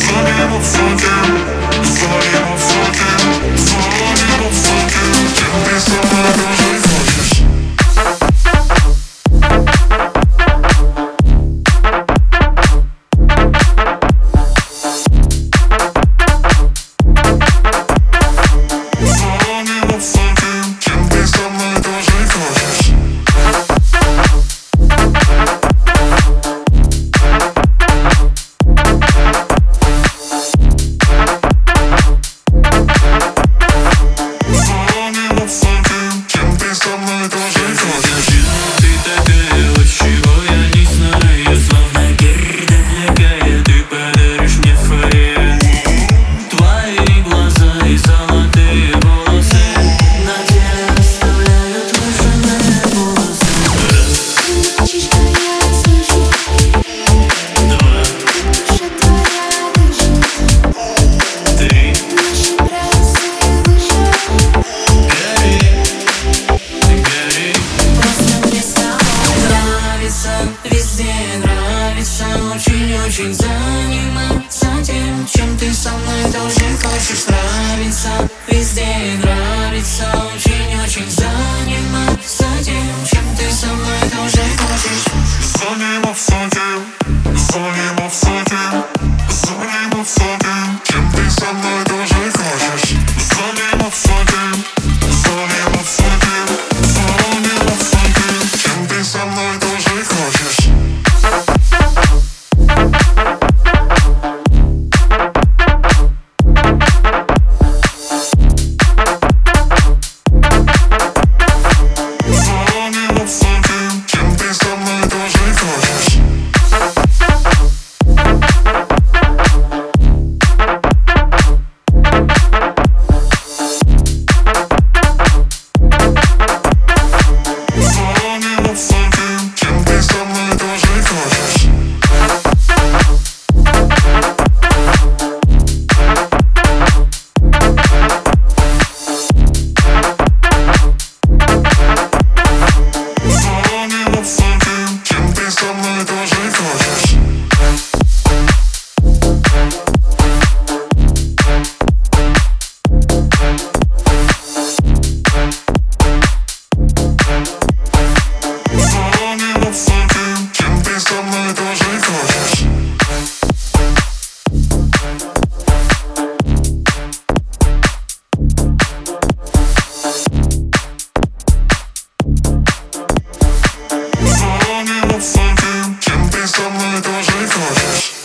Sorry, I'm a fucking должен хочешь нравиться везде. very cautious.